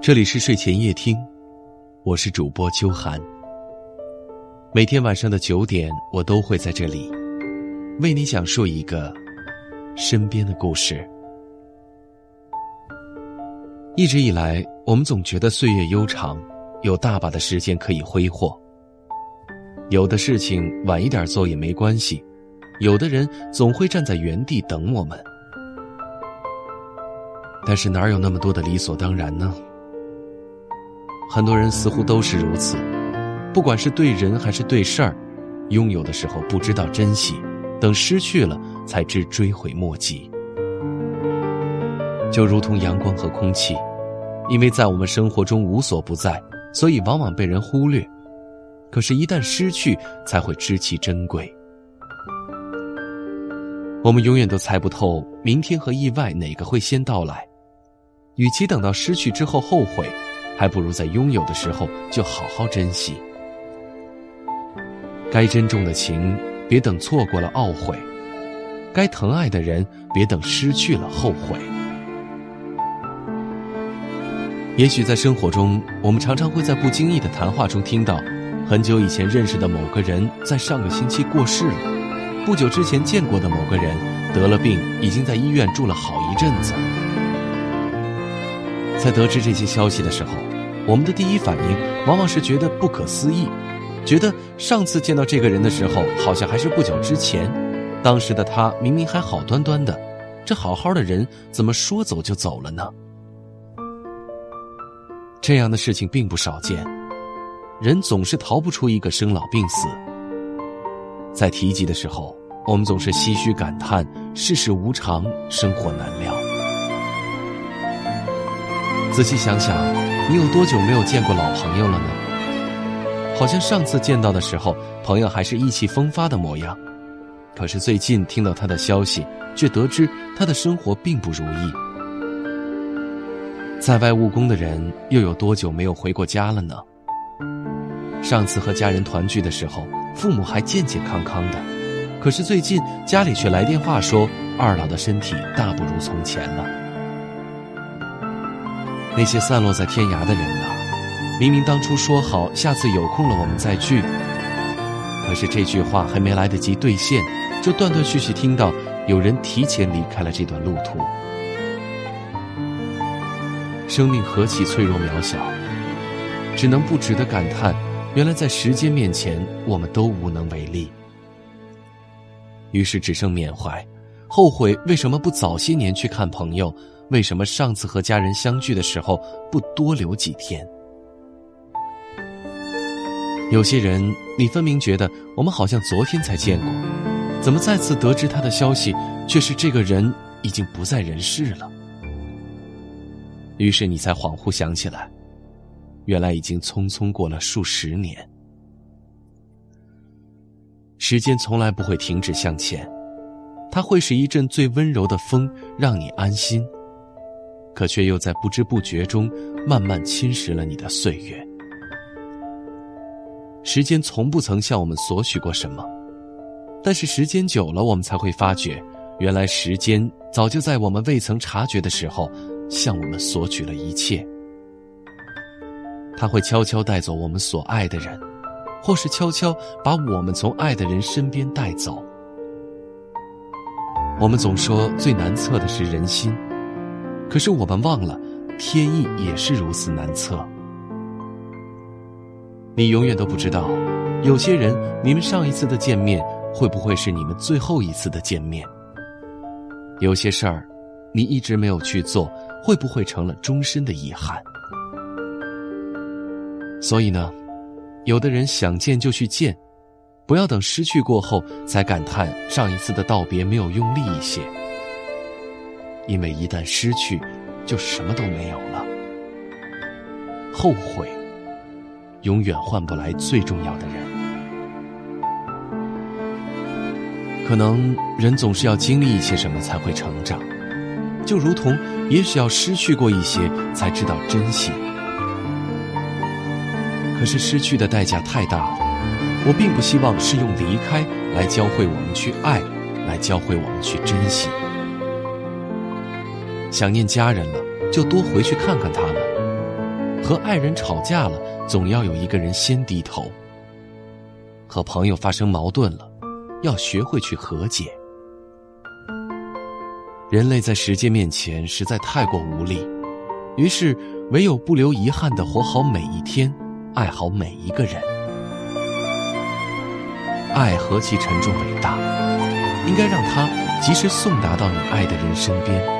这里是睡前夜听，我是主播秋寒。每天晚上的九点，我都会在这里为你讲述一个身边的故事。一直以来，我们总觉得岁月悠长，有大把的时间可以挥霍。有的事情晚一点做也没关系，有的人总会站在原地等我们。但是哪有那么多的理所当然呢？很多人似乎都是如此，不管是对人还是对事儿，拥有的时候不知道珍惜，等失去了才知追悔莫及。就如同阳光和空气，因为在我们生活中无所不在，所以往往被人忽略。可是，一旦失去，才会知其珍贵。我们永远都猜不透明天和意外哪个会先到来，与其等到失去之后后悔。还不如在拥有的时候就好好珍惜。该珍重的情，别等错过了懊悔；该疼爱的人，别等失去了后悔。也许在生活中，我们常常会在不经意的谈话中听到，很久以前认识的某个人在上个星期过世了；不久之前见过的某个人得了病，已经在医院住了好一阵子。在得知这些消息的时候，我们的第一反应往往是觉得不可思议，觉得上次见到这个人的时候，好像还是不久之前，当时的他明明还好端端的，这好好的人怎么说走就走了呢？这样的事情并不少见，人总是逃不出一个生老病死。在提及的时候，我们总是唏嘘感叹世事无常，生活难料。仔细想想，你有多久没有见过老朋友了呢？好像上次见到的时候，朋友还是意气风发的模样。可是最近听到他的消息，却得知他的生活并不如意。在外务工的人又有多久没有回过家了呢？上次和家人团聚的时候，父母还健健康康的，可是最近家里却来电话说，二老的身体大不如从前了。那些散落在天涯的人啊，明明当初说好下次有空了我们再聚，可是这句话还没来得及兑现，就断断续续听到有人提前离开了这段路途。生命何其脆弱渺小，只能不值得感叹，原来在时间面前我们都无能为力。于是只剩缅怀，后悔为什么不早些年去看朋友。为什么上次和家人相聚的时候不多留几天？有些人，你分明觉得我们好像昨天才见过，怎么再次得知他的消息，却是这个人已经不在人世了？于是你才恍惚想起来，原来已经匆匆过了数十年。时间从来不会停止向前，它会是一阵最温柔的风，让你安心。可却又在不知不觉中慢慢侵蚀了你的岁月。时间从不曾向我们索取过什么，但是时间久了，我们才会发觉，原来时间早就在我们未曾察觉的时候，向我们索取了一切。他会悄悄带走我们所爱的人，或是悄悄把我们从爱的人身边带走。我们总说最难测的是人心。可是我们忘了，天意也是如此难测。你永远都不知道，有些人，你们上一次的见面会不会是你们最后一次的见面？有些事儿，你一直没有去做，会不会成了终身的遗憾？所以呢，有的人想见就去见，不要等失去过后才感叹上一次的道别没有用力一些。因为一旦失去，就什么都没有了。后悔，永远换不来最重要的人。可能人总是要经历一些什么才会成长，就如同也许要失去过一些才知道珍惜。可是失去的代价太大了，我并不希望是用离开来教会我们去爱，来教会我们去珍惜。想念家人了，就多回去看看他们；和爱人吵架了，总要有一个人先低头；和朋友发生矛盾了，要学会去和解。人类在时间面前实在太过无力，于是唯有不留遗憾的活好每一天，爱好每一个人。爱何其沉重伟大，应该让它及时送达到你爱的人身边。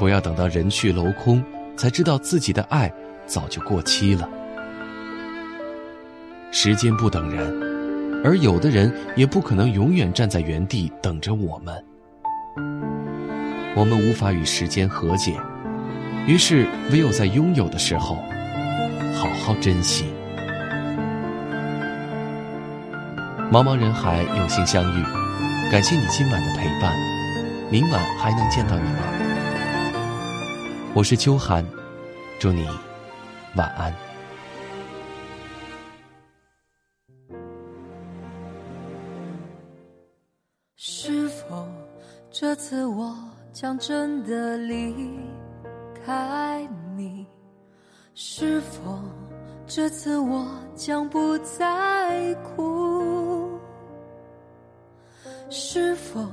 不要等到人去楼空，才知道自己的爱早就过期了。时间不等人，而有的人也不可能永远站在原地等着我们。我们无法与时间和解，于是唯有在拥有的时候，好好珍惜。茫茫人海，有幸相遇，感谢你今晚的陪伴。明晚还能见到你吗？我是秋寒，祝你晚安。是否这次我？将真的离开你，是否这次我将不再哭？是否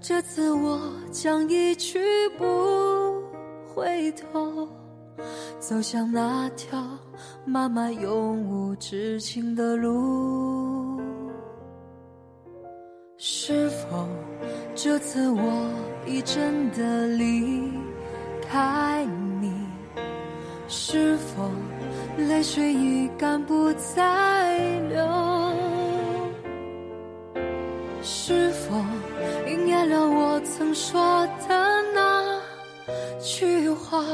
这次我将一去不回头，走向那条漫漫永无止境的路？是否这次我？已真的离开你，是否泪水已干不再流？是否应验了我曾说的句话？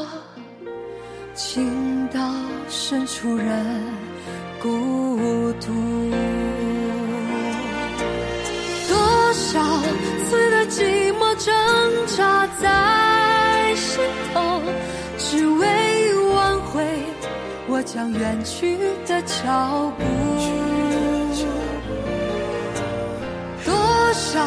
情到深处人孤独，多少次的寂寞。挣扎在心头，只为挽回我将远去的脚步。多少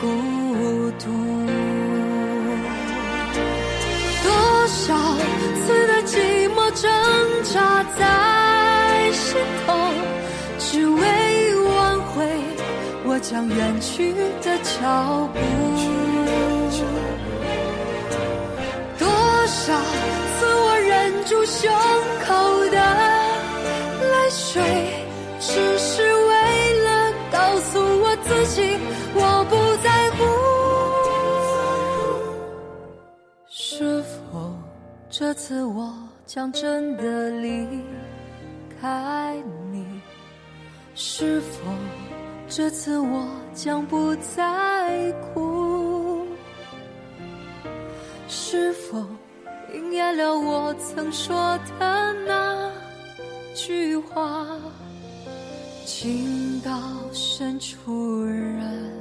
孤独，多少次的寂寞。挣扎在心头，只为挽回我将远去的脚步。多少次我忍住胸是否这次我？将真的离开你，是否这次我将不再哭？是否应验了我曾说的那句话？情到深处人。